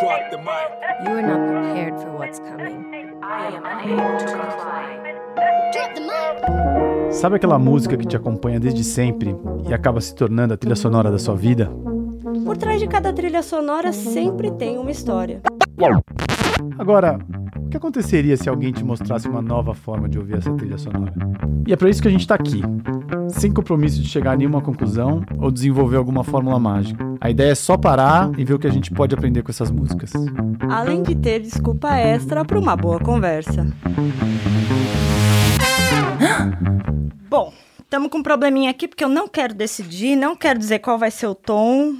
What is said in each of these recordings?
Drop the mic. You are not prepared for what's coming. I am unable to comply. Sabe aquela música que te acompanha desde sempre e acaba se tornando a trilha sonora da sua vida? Por trás de cada trilha sonora sempre tem uma história. Agora, que aconteceria se alguém te mostrasse uma nova forma de ouvir essa trilha sonora? E é para isso que a gente tá aqui. Sem compromisso de chegar a nenhuma conclusão ou desenvolver alguma fórmula mágica. A ideia é só parar e ver o que a gente pode aprender com essas músicas. Além de ter desculpa extra para uma boa conversa. Bom, estamos com um probleminha aqui porque eu não quero decidir, não quero dizer qual vai ser o tom,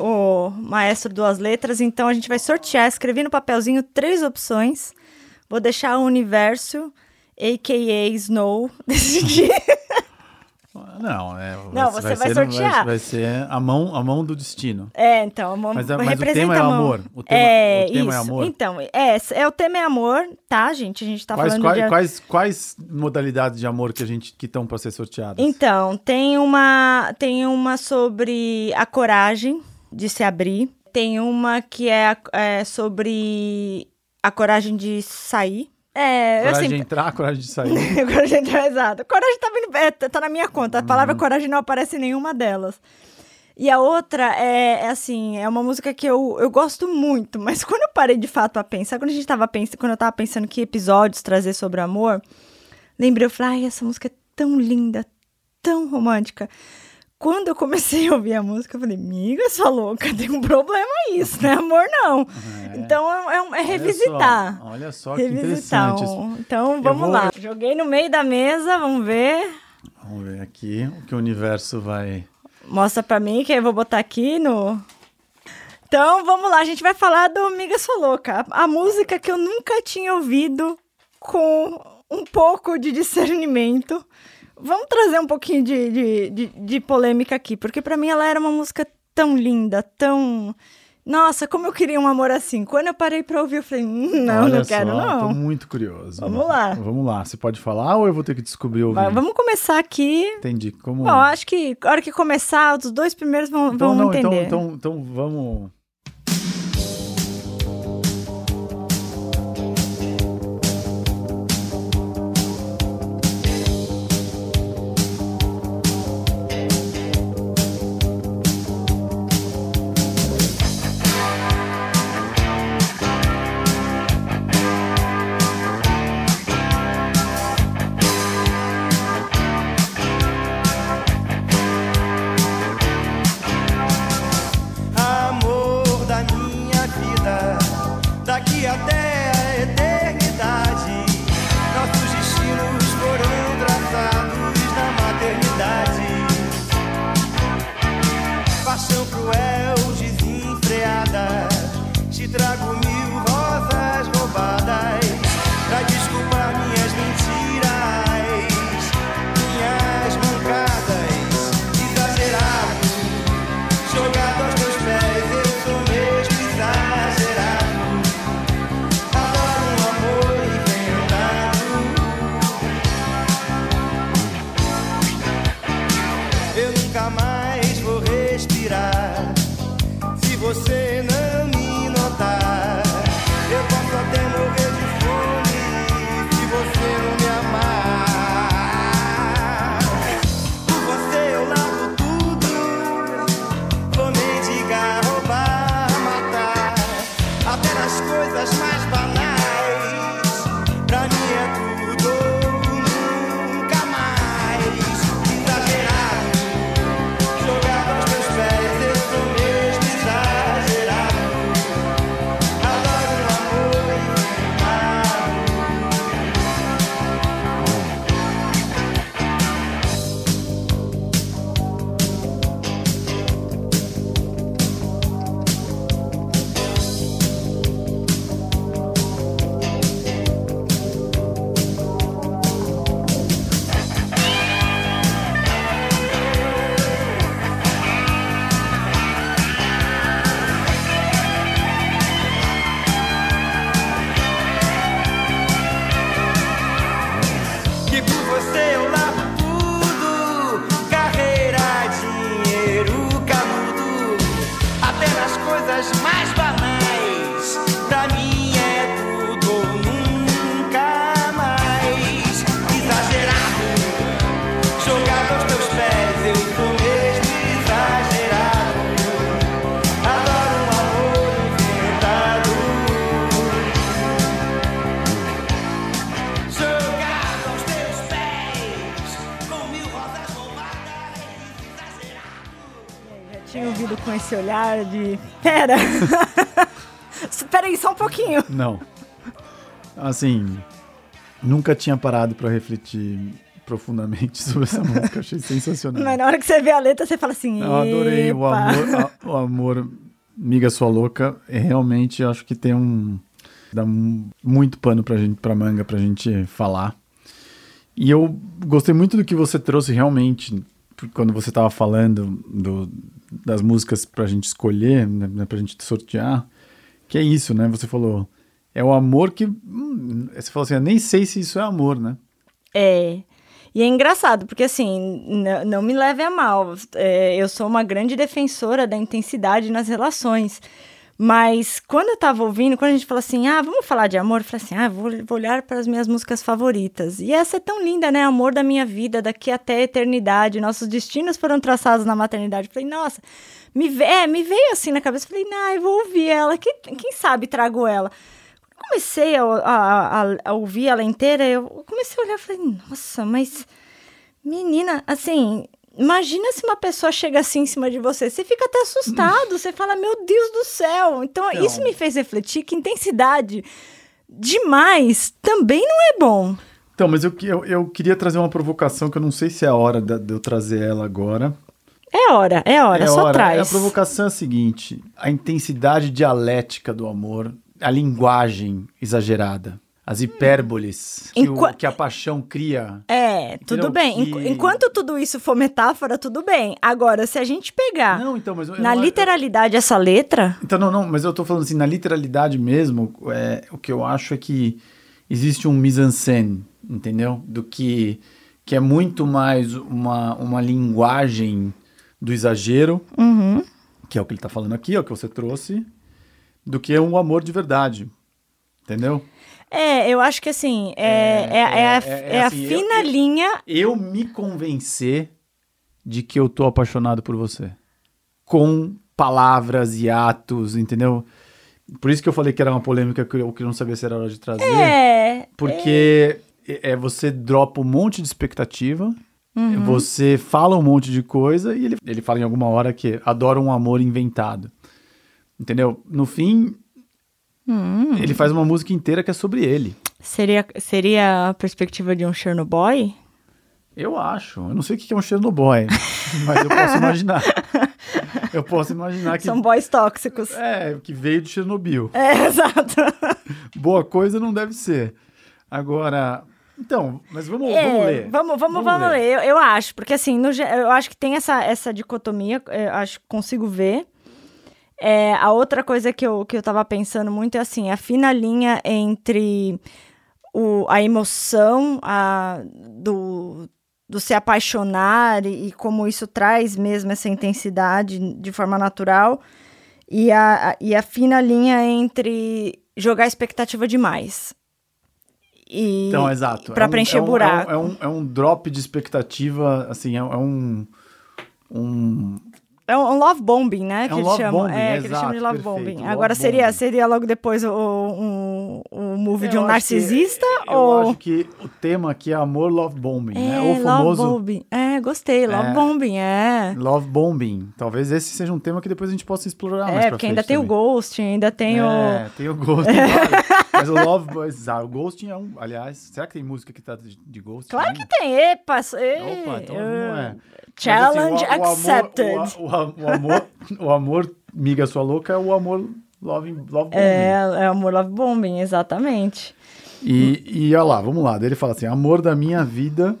o maestro duas letras, então a gente vai sortear, escrevi no papelzinho três opções. Vou deixar o universo, a.k.a. Snow, decidir. Não, é, Não, você vai ser, sortear. Vai, ser a mão, a mão do destino. É, então, a mão Mas, a- mas o tema é mão. amor. O tema, é, o tema isso. é amor. Então, é, é o tema é amor, tá, gente? A gente tá quais, falando quais, de... quais, quais modalidades de amor que a gente que estão para ser sorteadas? Então, tem uma, tem uma sobre a coragem de se abrir. Tem uma que é, é sobre a coragem de sair. É, coragem assim, de entrar, coragem de sair. coragem de exato. Coragem tá, vindo, é, tá na minha conta. A Uhum. palavra coragem não aparece em nenhuma delas. E a outra é, é assim, é uma música que eu, eu gosto muito, mas quando eu parei de fato a pensar, quando a gente tava pensando, quando eu tava pensando que episódios trazer sobre amor, lembrei, eu falei, ai, essa música é tão linda, tão romântica. Quando eu comecei a ouvir a música, eu falei, miga, sua louca, tem um problema isso, não é amor, não. Então é, é- é revisitar. Olha só, olha só que Revisitar. interessante. isso. um- Então vamos vou- lá. Joguei no meio da mesa, vamos ver. Vamos ver aqui o que o universo vai. Mostra pra mim que eu vou botar aqui no. Então vamos lá, a gente vai falar do Miga Sou Louca, a música que eu nunca tinha ouvido com um pouco de discernimento. Vamos trazer um pouquinho de, de, de, de polêmica aqui, porque pra mim ela era uma música tão linda, tão. Nossa, como eu queria um amor assim. Quando eu parei pra ouvir, eu falei, "Hum, não, Olha não quero, só, não. Tô muito curioso. Vamos lá. Vamos lá. Você pode falar ou eu vou ter que descobrir? Vai, vamos começar aqui. Entendi. Como... Bom, acho que a hora que começar, os dois primeiros vão, então, vão não, então, entender. então, então vamos. Pera! Pera aí, só um pouquinho. Não. Assim, nunca tinha parado pra refletir profundamente sobre essa música. Achei sensacional. Mas na hora que você vê a letra, você fala assim. Eu adorei o amor, a- o amor, miga sua louca. É, realmente, eu acho que tem um dá mu- muito pano pra gente, pra manga, pra gente falar. E eu gostei muito do que você trouxe realmente quando você tava falando do, das músicas pra gente escolher, né, né, pra gente sortear. Que é isso, né? Você falou, é o amor que hum, você falou assim, eu nem sei se isso é amor, né? É. E é engraçado, porque assim, não me leve a mal. é, eu sou uma grande defensora da intensidade nas relações. Mas quando eu tava ouvindo, quando a gente fala assim, ah, vamos falar de amor, eu falei assim, ah, vou, vou olhar para as minhas músicas favoritas. E essa é tão linda, né? Amor da minha vida, daqui até a eternidade. Nossos destinos foram traçados na maternidade. Eu falei, nossa, me, é, me veio assim na cabeça. Eu falei, não, eu vou ouvir ela. Quem, quem sabe trago ela comecei a, a- a- a ouvir ela inteira, eu comecei a olhar e falei, nossa, mas menina, assim, imagina se uma pessoa chega assim em cima de você, você fica até assustado, você fala, meu Deus do céu. Então, Então. isso me fez refletir que intensidade demais também não é bom. Então, mas eu, eu, eu queria trazer uma provocação que eu não sei se é a hora de, de eu trazer ela agora. É hora, é hora, é só hora. traz. A provocação é a seguinte: a intensidade dialética do amor, a linguagem exagerada, as hipérboles que, o- que a paixão cria. É, Entendeu? tudo bem. Que- Enqu- Enquanto tudo isso for metáfora, tudo bem. Agora, se a gente pegar Não, então, mas eu, eu na não- literalidade essa letra, Então, não, não, mas eu tô falando assim, na literalidade mesmo, é, o que eu acho é que existe um mise-en-scène, entendeu? Do que, que é muito mais uma, uma linguagem do exagero, uhum, que é o que ele tá falando aqui, é o que você trouxe, do que um amor de verdade, entendeu? É, eu acho que assim, é, é, é, a, é- é é a assim, eu- fina eu- linha. Eu me convencer de que eu tô apaixonado por você. Com palavras e atos, entendeu? Por isso que eu falei que era uma polêmica que eu, que eu não sabia se era hora de trazer. É. Porque é, é, você dropa um monte de expectativa, Uhum. você fala um monte de coisa e ele, ele fala em alguma hora que adora um amor inventado. Entendeu? No fim, Hum. ele faz uma música inteira que é sobre ele. Seria, seria a perspectiva de um Chernobyl? Eu acho. Eu não sei o que é um Chernobyl, mas eu posso imaginar. Eu posso imaginar que, São boys tóxicos. é, que veio de Chernobyl. É, exato. Boa coisa não deve ser. Agora, então, mas vamos, É, vamos ler. Vamos, vamos, vamos ler. Eu, eu acho, porque assim, no eu acho que tem essa, essa dicotomia, eu acho que consigo ver. É, a outra coisa que eu, que eu tava pensando muito é assim, a fina linha entre o, a emoção a, do, do se apaixonar e, e como isso traz mesmo essa intensidade de forma natural e a, a- e a fina linha entre jogar expectativa demais. E, Então, exato. Pra É um- preencher é um, buraco. É um, é, um, é um drop de expectativa, assim, é, é um... um É um love bombing, né? É que um eles love chamam. bombing, é, que eles exato, chamam de love perfeito, bombing. love Agora, seria, bombing. seria logo depois o, um, um movie de eu um acho que- narcisista? eu ou... acho que o tema aqui é amor love bombing, É, né? O famoso love bombing. É, gostei. Love É. bombing, é. love bombing. Talvez esse seja um tema que depois a gente possa explorar mais é, porque ainda tem o também. Ghost, ainda tem É, tem o vale. Mas o Love Boys, ah, o Ghosting é um. Aliás, será que tem música que tá de, de Ghosting? Claro ainda? que tem. Epa, e- Opa, então não é. Challenge Mas, assim, o- o amor- accepted. o, o amor, o amor, miga sua louca, é o amor love, love bombing. É, é amor love bombing, exatamente. E, e olha lá, vamos lá. Daí ele fala assim: amor da minha vida,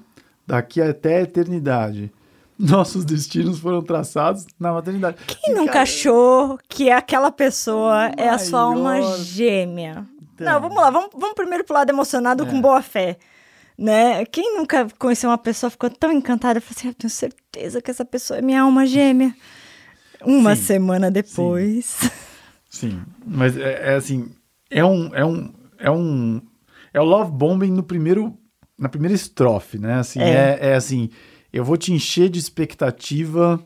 daqui até a eternidade. Nossos destinos foram traçados na maternidade. Quem E, nunca cara, achou que aquela pessoa é a sua alma gêmea? Então. Não, vamos lá, vamos, vamos primeiro pro lado emocionado É. com boa fé. Né? Quem nunca conheceu uma pessoa, ficou tão encantada, falou assim: "Ah, eu tenho certeza que essa pessoa é minha alma gêmea. Uma Sim, semana depois. Sim, mas é, é assim, é um, é um, é um, é o love bombing no primeiro, na primeira estrofe, né? Assim, É. é, é assim, eu vou te encher de expectativa.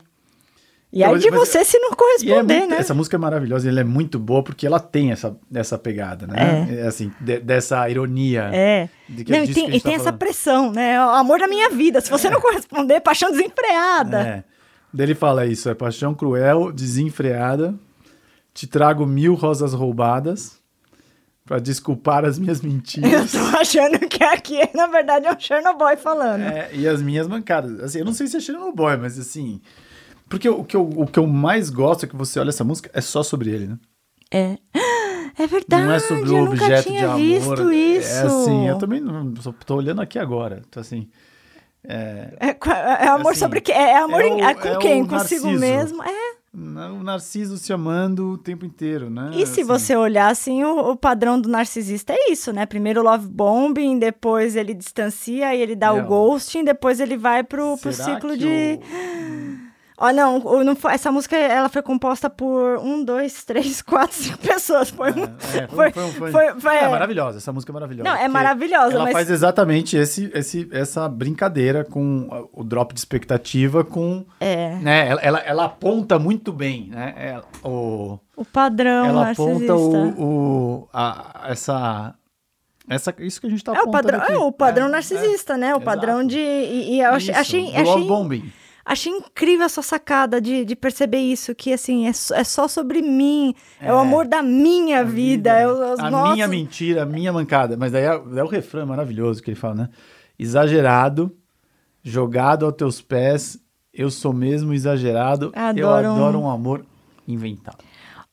E aí de mas- você se não E é corresponder, muito- né? Essa música é maravilhosa, e ela é muito boa porque ela tem essa, essa pegada, né? É. assim, de- dessa ironia. É. De que Não, é e tem, e tem tá essa pressão, né? O amor da minha vida. Se você não corresponder, paixão desenfreada. É. Daí ele fala isso, é paixão cruel, desenfreada, te trago mil rosas roubadas pra desculpar as minhas Eu mentiras. tô achando que aqui, na verdade, é um Chernobyl falando. É, e as minhas mancadas. Assim, eu não sei se é Chernobyl, mas assim... Porque o que, eu, o que eu mais gosto é que você olha essa música, é só sobre ele, né? É. É verdade, não é sobre o eu objeto nunca de tinha amor. visto isso. É assim, eu também não, tô olhando aqui agora. Tô assim... É, É, qua- é amor Assim, sobre quem? É amor é o- é com é quem? Consigo Narciso. mesmo? É. o Narciso se amando o tempo inteiro, né? E se Assim, você olhar assim, o, o padrão do narcisista é isso, né? Primeiro love bombing, depois ele distancia e ele dá É, o ghosting, depois ele vai pro, pro ciclo de. o- Ó, não, o- não foi- essa música ela foi composta por um, dois, três, quatro, cinco pessoas. Foi, um- É, foi, foi- foi- foi- foi- É maravilhosa, essa música é maravilhosa. Não, é maravilhosa, Ela mas- faz exatamente esse, esse, essa brincadeira com o drop de expectativa com... É. Né, ela, ela, ela aponta muito bem, né? Ela, o, o padrão ela narcisista. aponta o, o, a, essa... Essa, isso que a gente tá É o padrão, aqui. é o padrão É, narcisista, né? O exato. padrão de. E, e eu achei, achei, achei. Achei incrível a sua sacada de, de perceber isso, que assim, é, só- é só sobre mim, é, o amor da minha vida, é o- os a nossos... minha mentira, a minha mancada. Mas daí é, daí é o refrão maravilhoso que ele fala, né? Exagerado, jogado aos teus pés, eu sou mesmo exagerado, eu Adoro um- adoro um amor inventado.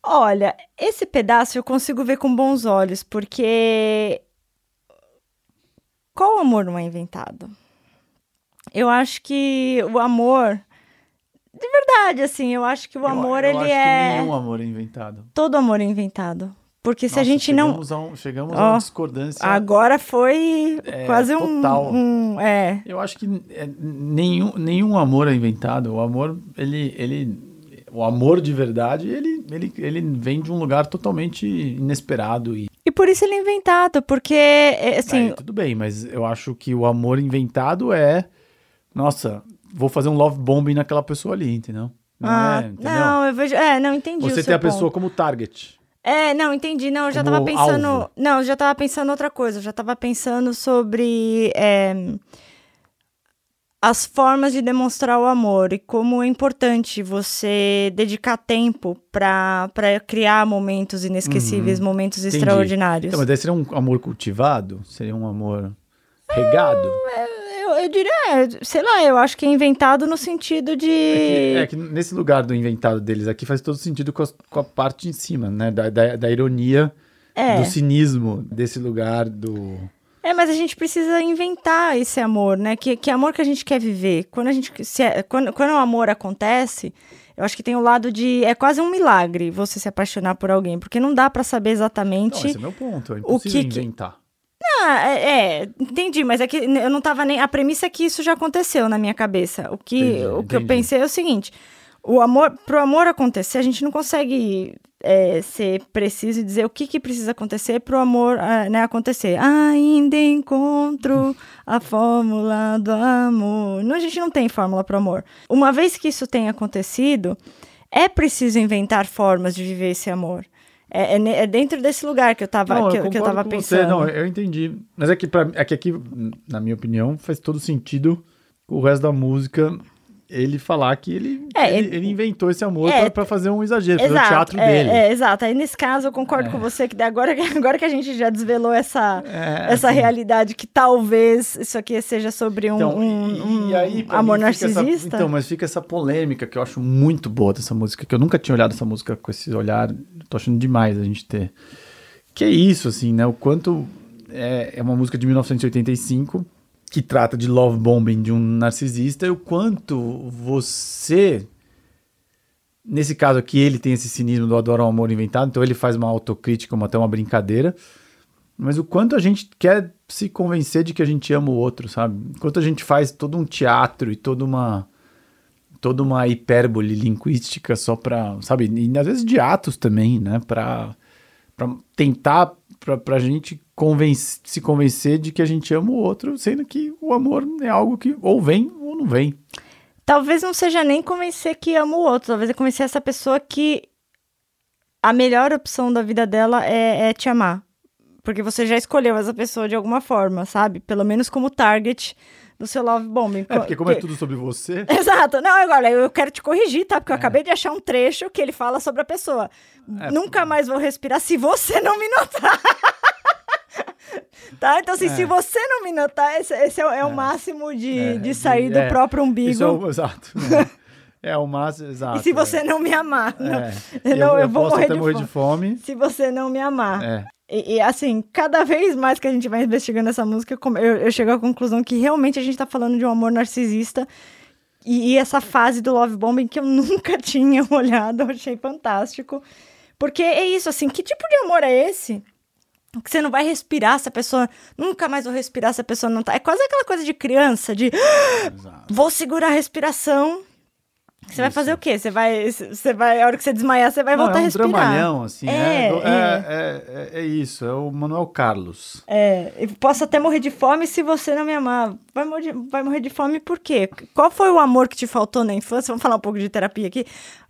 Olha, esse pedaço eu consigo ver com bons olhos, porque qual amor não é inventado? Eu acho que o amor, de verdade, assim, eu acho que o Eu- amor eu ele acho que é nenhum amor é inventado. todo amor é inventado, porque se a Nossa, gente não chegamos A um, chegamos a Ó, uma discordância. agora foi É, quase um, total. um é Eu acho que é, nenhum, nenhum amor é inventado. O amor, ele, ele, o amor de verdade, ele, ele, ele vem de um lugar totalmente inesperado e E por isso ele é inventado, porque, é, assim, Aí, tudo bem, mas eu acho que o amor inventado é. Nossa, vou fazer um love bombing naquela pessoa ali, entendeu? Não ah, é, entendeu? não, eu vejo, é, não entendi o Você seu tem a ponto. pessoa como target. É, não, entendi, não, eu já Como tava pensando, alvo. não, eu já tava pensando outra coisa, eu já tava pensando sobre é, as formas de demonstrar o amor e como é importante você dedicar tempo pra pra criar momentos inesquecíveis, momentos Uhum. Entendi. extraordinários. Então, mas daí seria um amor cultivado? Seria um amor regado? Eu, eu diria, é, sei lá, eu acho que é inventado no sentido de... É que nesse lugar do inventado deles aqui faz todo sentido com, as- com a parte em cima, né? Da, da, da ironia, É. do cinismo desse lugar do. É, mas a gente precisa inventar esse amor, né? Que, que amor que a gente quer viver. Quando a gente se é- quando, quando o amor acontece, eu acho que tem o lado de é quase um milagre você se apaixonar por alguém, porque não dá pra saber Não, exatamente. esse é meu ponto. É impossível que que- inventar. Ah, é, é, entendi, mas é que eu não tava nem. A premissa é que isso já aconteceu na minha cabeça. O que, Entendi, o que eu pensei é o seguinte: o amor, pro amor acontecer, a gente não consegue é, ser preciso e dizer o que, que precisa acontecer pro amor ah, né, acontecer. Ainda encontro a fórmula do amor. Não, a gente não tem fórmula pro amor. Uma vez que isso tenha acontecido, é preciso inventar formas de viver esse amor. É, é é dentro desse lugar que eu tava, Não, que, eu que eu tava pensando. Você. Não, eu entendi. Mas é que, pra, é que aqui, na minha opinião, faz todo sentido o resto da música ele falar que ele, É, ele, ele- inventou esse amor É, pra fazer um exagero, fazer o teatro é, dele. É, exato. Aí nesse caso eu concordo É. com você que agora, agora que a gente já desvelou essa, É, essa assim. realidade que talvez isso aqui seja sobre um, Então, um- um aí, amor fica essa- narcisista. então, mas fica essa polêmica que eu acho muito boa dessa música, que eu nunca tinha olhado essa música com esse olhar, tô achando demais a gente ter. Que é isso, assim, né? O quanto é, é uma música de 1985 que trata de love bombing de um narcisista e o quanto você nesse caso aqui ele tem esse cinismo do adoro um amor inventado, então ele faz uma autocrítica, uma, até uma brincadeira, mas o quanto a gente quer se convencer de que a gente ama o outro, sabe? Enquanto a gente faz todo um teatro e toda uma toda uma hipérbole linguística só pra, sabe? E às vezes de atos também, né? Pra, pra tentar pra, pra gente convencer, se convencer de que a gente ama o outro, sendo que o amor é algo que ou vem ou não vem. Talvez não seja nem convencer que ama o outro, talvez é convencer essa pessoa que a melhor opção da vida dela é, é te amar. Porque você já escolheu essa pessoa de alguma forma, sabe? Pelo menos como target do seu love bombing. É, porque como é Que- tudo sobre você, Exato. Não, agora eu quero te corrigir, tá? Porque eu acabei de achar um trecho que ele fala sobre a pessoa. É, Nunca mais vou respirar se você não me notar. tá? Então, assim, É. se você não me notar, esse, esse é, o- é o máximo de, É, de sair do é. próprio umbigo. é o exato. É o máximo, exato. E se você é. não me amar. Não. É. Eu, Eu, eu vou morrer, de, morrer fome. de fome. Se você não me amar. É. E, e, assim, cada vez mais que a gente vai investigando essa música, eu, eu chego à conclusão que realmente a gente tá falando de um amor narcisista. E, e essa fase do love bombing que eu nunca tinha olhado, eu achei fantástico. Porque é isso, assim, que tipo de amor é esse? Que você não vai respirar se a pessoa. Nunca mais vou respirar se a pessoa não tá. É quase aquela coisa de criança, de Exato. vou segurar a respiração. Você vai fazer o quê? Você vai. Você vai. A hora que você desmaiar, você vai Não, voltar é um a respirar. dramalhão, assim. É, É, é. é, é, é isso, é o Manuel Carlos. É, eu posso até morrer de fome se você não me amar. Vai morrer, vai morrer de fome por quê? Qual foi o amor que te faltou na infância? Vamos falar um pouco de terapia aqui.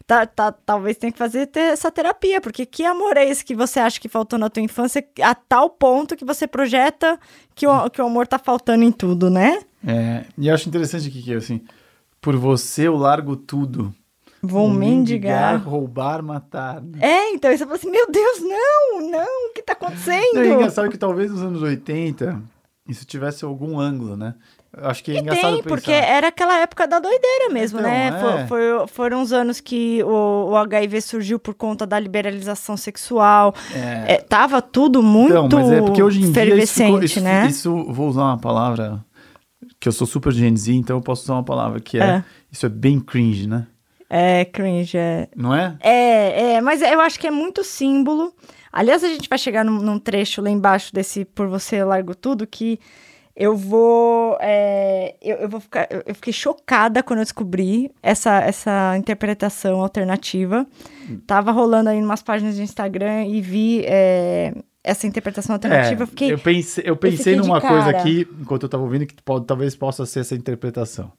Tá, tá, talvez tenha que fazer ter essa terapia, porque que amor é esse que você acha que faltou na tua infância a tal ponto que você projeta que o, que o amor tá faltando em tudo, né? É, e eu acho interessante aqui que, assim, por você eu largo tudo. Vou mendigar. roubar, matar. né? É, então aí você fala assim, meu Deus, não, não, o que tá acontecendo? É engraçado que talvez nos anos 80 isso tivesse algum ângulo, né? Acho que é engraçado Tem, pensar. porque era aquela época da doideira mesmo, Então, né? é. Fo- foi- foram os anos que o, o HIV surgiu por conta da liberalização sexual. É. É, tava tudo muito Então, mas é porque hoje em dia isso, ficou- isso, né? isso, vou usar uma palavra que eu sou super Gen Z, então eu posso usar uma palavra que é, É. isso é bem cringe, né? É, cringe, é. Não é? É, é, mas eu acho que é muito símbolo. Aliás, a gente vai chegar num, num trecho lá embaixo desse Por Você Eu Largo Tudo que eu vou. é, eu, eu vou ficar. Eu, eu fiquei chocada quando eu descobri essa, essa interpretação alternativa. Tava rolando aí em umas páginas de Instagram e vi é, essa interpretação alternativa. eu fiquei. É, eu pensei, eu pensei de numa coisa aqui, enquanto eu tava ouvindo, que pode, talvez possa ser essa interpretação.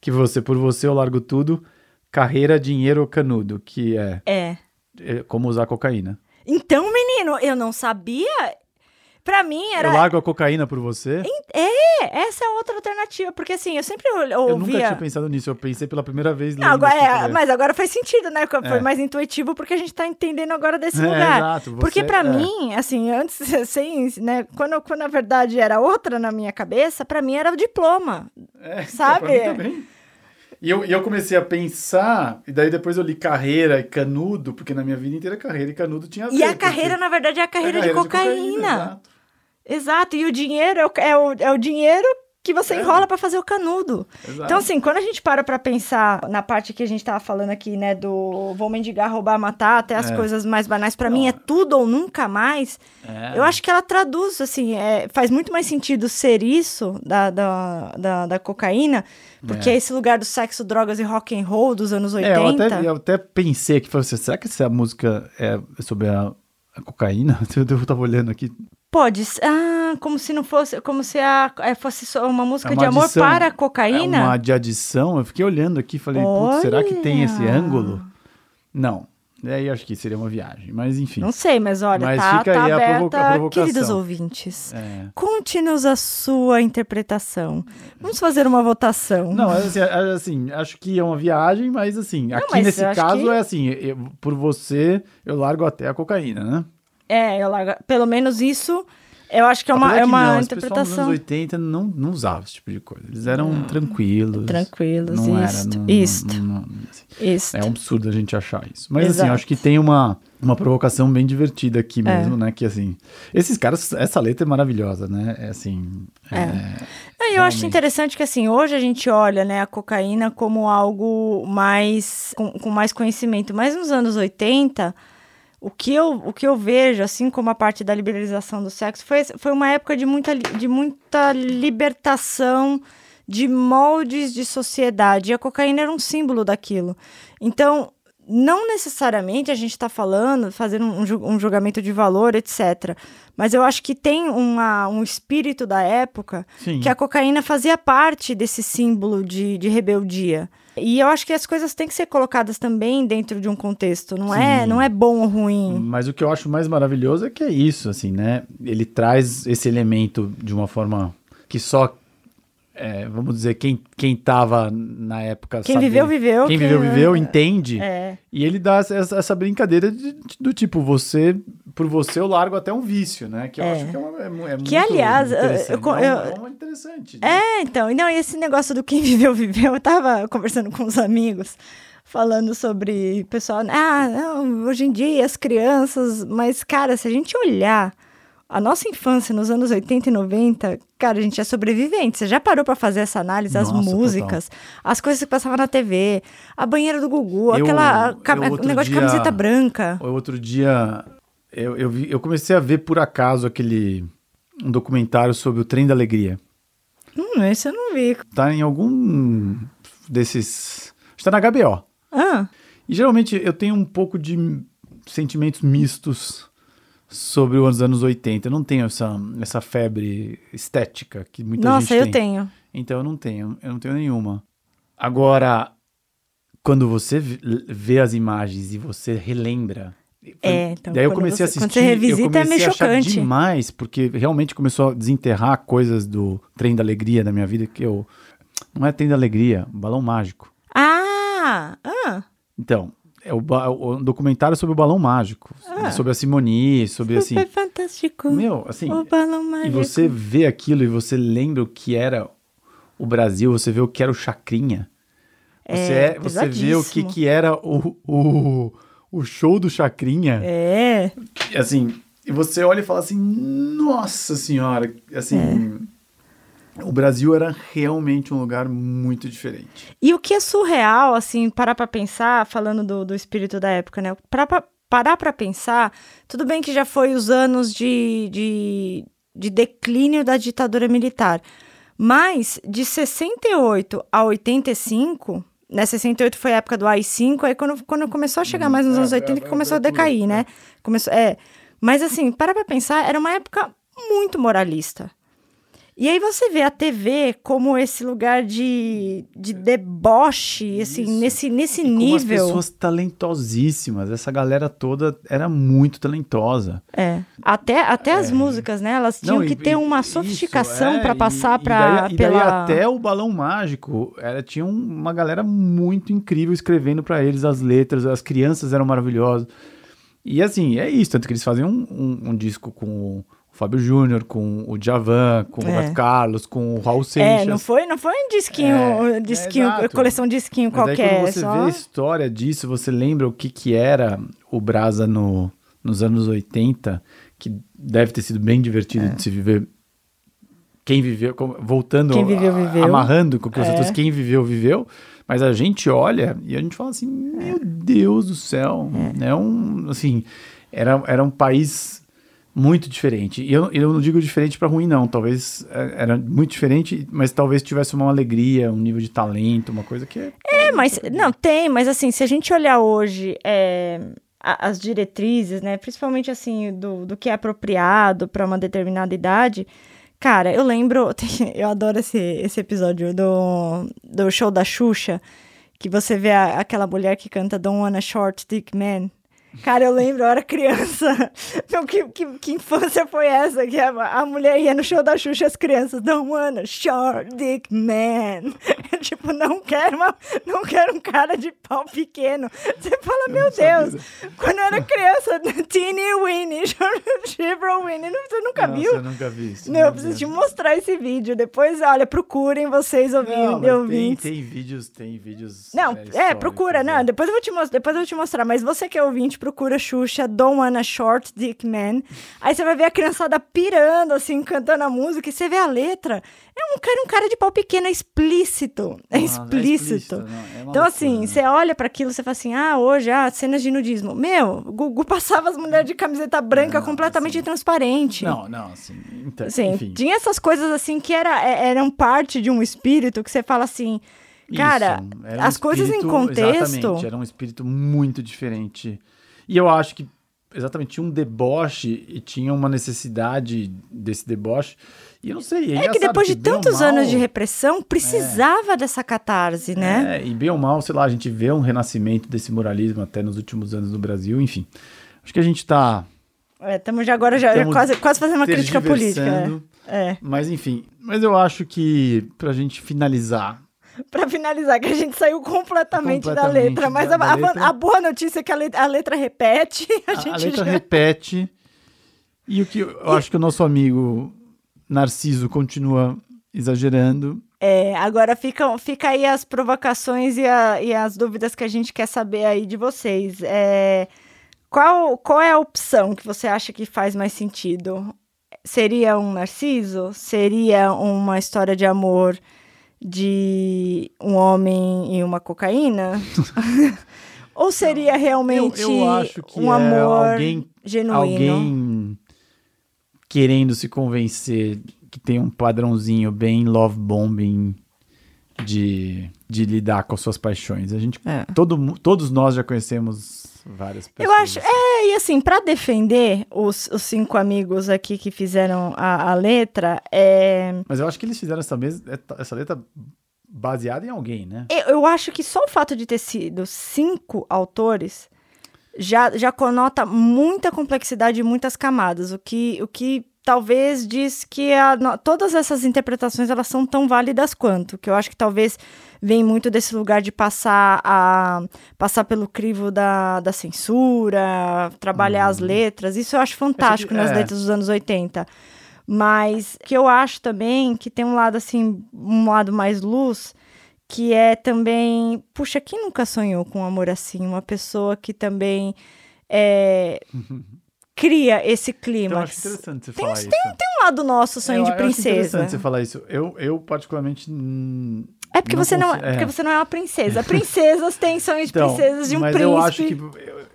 Que você, por você eu largo tudo, carreira, dinheiro canudo, que é, É. é como usar cocaína. Então, menino, eu não sabia. Pra mim era. Eu largo a cocaína por você? É, essa é outra alternativa. Porque assim, eu sempre ou- Eu nunca ouvia. tinha pensado nisso, eu pensei pela primeira vez Não, agora, é, mas agora faz sentido, né? Foi É. mais intuitivo porque a gente tá entendendo agora desse É, lugar. exato, você- porque pra é. mim, assim, antes, sem, né? Quando, quando a verdade era outra na minha cabeça, pra mim era o diploma. É, Sabe? pra mim também. E eu, e eu comecei a pensar, e daí depois eu li carreira e canudo, porque na minha vida inteira carreira e canudo tinha a ver. E a carreira, na verdade, é a carreira, É a de cocaína. exato. Exato. E o dinheiro é o, é o, é o dinheiro que você É. enrola pra fazer o canudo. Exato. Então, assim, quando a gente para pra pensar na parte que a gente tava falando aqui, né, do vou mendigar, roubar, matar, até as É. coisas mais banais, pra Não. mim é tudo ou nunca mais, É. eu acho que ela traduz, assim, é, faz muito mais sentido ser isso da, da, da, da cocaína, porque É. é esse lugar do sexo, drogas e rock and roll dos anos 80. É, eu até, eu até pensei que, falei assim, será que essa música é sobre a, a cocaína? Eu tava olhando aqui. Pode. Ah, como se não fosse. Como se a, é, fosse só uma música É uma de amor adição. para a É cocaína. uma de adição. Eu fiquei olhando aqui falei, putz, será que tem esse ângulo? Não. Aí eu acho que seria uma viagem, mas enfim. Não sei, mas olha, Mas tá, fica tá aí a aberta. provoca- a provocação. Queridos ouvintes, É. conte-nos a sua interpretação. Vamos fazer uma votação. Não, é assim, é assim, acho que é uma viagem, mas assim, aqui mas nesse caso que- é assim, eu- por você eu largo até a cocaína, né? É, eu largo- pelo menos isso, eu acho que é uma, Apesar é uma não, interpretação. anos 80 não, não usava esse tipo de coisa. Eles eram tranquilos. Tranquilos, não isto, era, não, isto. não- não- assim, Isso. é um absurdo a gente achar isso. Mas assim, Exato. eu acho que tem uma, uma provocação bem divertida aqui É. mesmo, né? Que assim, esses caras, essa letra é maravilhosa, né? É assim. É. é- Não, eu acho Realmente. interessante que assim, hoje a gente olha, né, a cocaína como algo mais com, com mais conhecimento, mas nos anos 80, o que eu, o que eu vejo, assim como a parte da liberalização do sexo, foi, foi uma época de muita, de muita libertação de moldes de sociedade. E a cocaína era um símbolo daquilo. Então, não necessariamente a gente está falando, fazendo um, um julgamento de valor, etc. Mas eu acho que tem uma, um espírito da época Sim. que a cocaína fazia parte desse símbolo de, de rebeldia. E eu acho que as coisas têm que ser colocadas também dentro de um contexto. Não, é, Sim. não é bom ou ruim. Mas o que eu acho mais maravilhoso é que é isso, assim, né? Ele traz esse elemento de uma forma que só é, vamos dizer, quem, quem tava na época. Quem sabe- viveu, viveu. Quem viveu, viveu, entende. É. E ele dá essa, essa brincadeira de- de- do tipo, você, por você eu largo até um vício, né? Que eu É. acho que é, uma, é, é muito Que, aliás, interessante. eu- eu- é uma interessante. né? É, então, e não, e esse negócio do quem viveu, viveu, eu tava conversando com uns amigos, falando sobre pessoal, ah, não, hoje em dia as crianças, mas, cara, se a gente olhar a nossa infância nos anos 80 e 90, cara, a gente é sobrevivente. Você já parou pra fazer essa análise? As Nossa, músicas, as coisas que passavam na TV, a banheira do Gugu, Eu- aquela eu outro negócio de dia- camiseta branca. O Outro dia, eu, eu, vi- eu comecei a ver por acaso aquele um documentário sobre o Trem da Alegria. Hum, esse eu não vi. Tá em algum desses... Está na HBO. Ah, E geralmente eu tenho um pouco de sentimentos mistos sobre os anos 80. Eu não tenho essa, essa febre estética que muita nossa, gente eu tem. tenho. Então eu não tenho, eu não tenho nenhuma. Agora, quando você vê as imagens e você relembra. É, então, daí eu comecei a você- assistir. quando você revisita, eu é comecei meio a achar chocante. demais, porque realmente começou a desenterrar coisas do trem da alegria da minha vida que eu. Não é trem da alegria, balão mágico. Ah, ah. Então, é o, o documentário sobre o balão mágico. Ah. Sobre a Simone, sobre assim. Super fantástico. Meu, assim. o balão E mágico. você vê aquilo e você lembra o que era o Brasil, você vê o que era o Chacrinha. Você, É, é, você vê o que, que era o, o, o show do Chacrinha. É, E, Assim, e você olha e fala assim, nossa senhora, assim, o Brasil era realmente um lugar muito diferente. e o que é surreal, assim, parar pra pensar, falando do, do espírito da época, né? Parar pra, parar pra pensar, tudo bem que já foi os anos de, de, de declínio da ditadura militar, mas de 68 a 85, né? 68 foi a época do AI-5, aí quando, quando começou a chegar mais nos é, anos é, 80 que começou a decair, né? Começou, é, mas assim, parar pra pensar, era uma época muito moralista. E aí você vê a TV como esse lugar de, de deboche, assim, Isso. nesse, nesse E como as nível. pessoas talentosíssimas, essa galera toda era muito talentosa. É. Até, até as músicas, né? Elas tinham É. Não, que e- ter uma sofisticação é, pra e- passar daí pela... até o Balão Mágico, era, tinha um- uma galera muito incrível escrevendo pra eles as letras, as crianças eram maravilhosas. E assim, é isso, tanto que eles fazem um, um- um disco com Fábio Júnior, com o Djavan, com o É. Roberto Carlos, com o Raul É, Seixas. não foi, não foi um disquinho, É, disquinho é coleção disquinho Mas aí qualquer. quando você só... vê a história disso, você lembra o que, que era o Brasa no, nos anos 80, que deve ter sido bem divertido de se viver. Quem viveu, voltando, É. Quem viveu, viveu. amarrando com o que você É. trouxe, quem viveu, viveu. Mas a gente olha e a gente fala assim, meu Deus do céu, é um, assim, era, era um país muito diferente. E eu, eu não digo diferente para ruim, não. Talvez é, era muito diferente, mas talvez tivesse uma alegria, um nível de talento, uma coisa que é. É, mas não tem, mas assim, se a gente olhar hoje é, as diretrizes, né, principalmente assim do, do que é apropriado para uma determinada idade, cara, eu lembro, eu adoro esse, esse episódio do, do show da Xuxa, que você vê a- aquela mulher que canta Don't Want a Short Dick Man. Cara, eu lembro, eu era criança. Que, que, que infância foi essa? Que a, a mulher ia no show da Xuxa e as crianças, don't wanna short dick man. tipo, não quero, uma, não quero um cara de pau pequeno. Você fala, meu Deus, quando eu era criança, Teeny Winnie, Shivro Winnie, não- você nunca Nossa, viu? eu nunca vi isso. Não, meu eu preciso te mostrar esse vídeo. Depois, olha, procurem vocês Não, ouvindo, tem, ouvintes. tem vídeos, tem vídeos. Não, é, históricos, procura, né? não, depois eu vou te mostrar, depois eu vou te mostrar, mas você que é ouvinte, procura Xuxa, Don't Wanna Short Dick Man. Aí você vai ver a criançada pirando, assim, cantando a música, e você vê a letra. É um cara, um cara de pau pequeno, é explícito. É Ah, explícito. é uma Então, loucura, assim, né? você olha pra aquilo, você fala assim, ah, hoje, ah, cenas de nudismo. Meu, o Gugu passava as mulheres de camiseta branca Não, completamente assim, transparente. Não, não, assim. Então, Assim, enfim. tinha essas coisas assim que era, é- eram parte de um espírito que você fala assim, cara, Isso, um as coisas em espírito- contexto. Exatamente, era um espírito muito diferente. E eu acho que, exatamente, tinha um deboche e tinha uma necessidade desse deboche. E eu não sei. É que depois de tantos anos de repressão, precisava dessa catarse, né? É, e bem ou mal, sei lá, a gente vê um renascimento desse moralismo até nos últimos anos no Brasil, enfim. Acho que a gente tá Estamos já agora já, quase, quase fazendo uma crítica política. é. É. Mas enfim, mas eu acho que pra gente finalizar, Pra finalizar, que a gente saiu completamente, da Completamente letra. Mas da- a, da a- letra. a boa notícia é que a letra, a letra repete. A, a, a letra já... repete. E o que eu acho que o nosso amigo Narciso continua exagerando. É, agora fica, fica aí as provocações e, a- e as dúvidas que a gente quer saber aí de vocês. É, qual, qual é a opção que você acha que faz mais sentido? Seria um Narciso? Seria uma história de amor de um homem e uma cocaína? Ou seria realmente Eu, eu um é amor alguém, genuíno? alguém querendo se convencer que tem um padrãozinho bem love bombing de, de lidar com as suas paixões. A gente, É. todo, todos nós já conhecemos várias Eu pessoas. acho, é, e assim, pra defender os, os cinco amigos aqui que fizeram a, a letra, é, Mas eu acho que eles fizeram essa, mes- essa letra baseada em alguém, né? eu, eu acho que só o fato de ter sido cinco autores já, já conota muita complexidade e muitas camadas, o que, o que talvez diz que a todas essas interpretações elas são tão válidas quanto, que eu acho que talvez vem muito desse lugar de passar a passar pelo crivo da, da censura, trabalhar as letras, isso eu acho fantástico nas é. letras dos anos 80. Mas que eu acho também que tem um lado assim, um lado mais luz, que é também, puxa, quem nunca sonhou com um amor assim? Uma pessoa que também é, cria esse clima. Então, acho interessante você Tem falar uns- isso. Tem um lado nosso, sonho Eu- de eu acho princesa. interessante você falar isso. Eu, eu particularmente. hum, É porque, não você não, consigo- é. porque você não é uma princesa. Princesas têm sonhos de princesas de um mas príncipe. eu acho que. eu-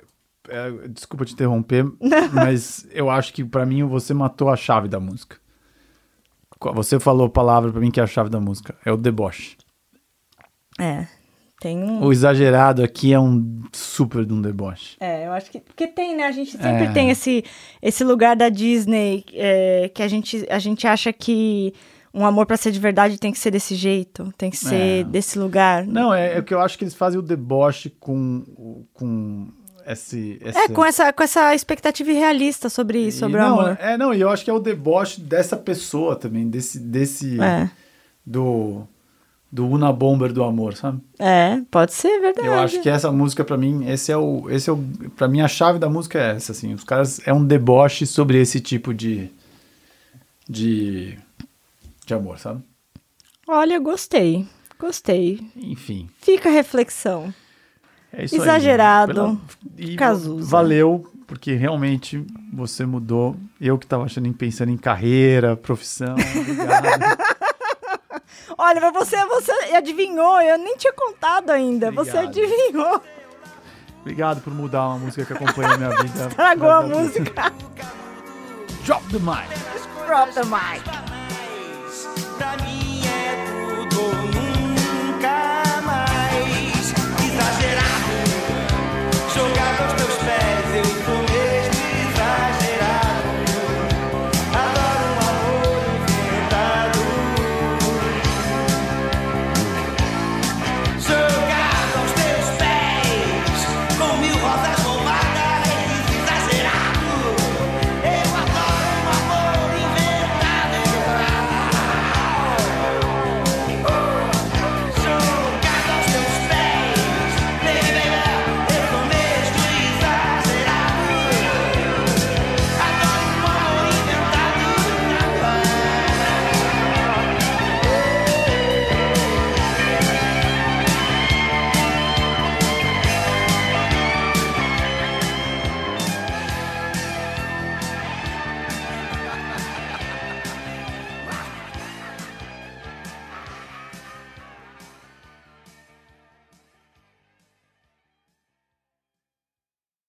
é, desculpa te interromper, mas eu acho que pra mim você matou a chave da música. Você falou a palavra pra mim que é a chave da música. É o deboche. É, tem um... O exagerado aqui é um super de um deboche. É, eu acho que. Porque tem, né? A gente sempre É. tem esse, esse lugar da Disney é, que a gente, a gente acha que um amor pra ser de verdade tem que ser desse jeito, tem que ser É. desse lugar. Não, é, é que eu acho que eles fazem o deboche com, o- com esse, É, esse- com essa, com essa expectativa irrealista sobre E sobre o não, amor. É, não, e eu acho que é o deboche dessa pessoa também, desse, desse É. do do Una Bomber do amor, sabe? É, pode ser verdade. Eu acho que essa música pra mim, esse é o esse é o para mim a chave da música é essa assim, os caras é um deboche sobre esse tipo de de de amor, sabe? Olha, gostei. Gostei. Enfim, Fica a reflexão. é isso aí. Exagerado. Pela- e Cazuza. valeu, porque realmente você mudou. Eu que tava achando em pensando em carreira, profissão, obrigado. Olha, mas você, você adivinhou, eu nem tinha contado ainda. Você Obrigado. adivinhou. Obrigado por mudar uma música que acompanha a minha vida. Tragou a música. Drop the mic. Drop the mic. Pra mim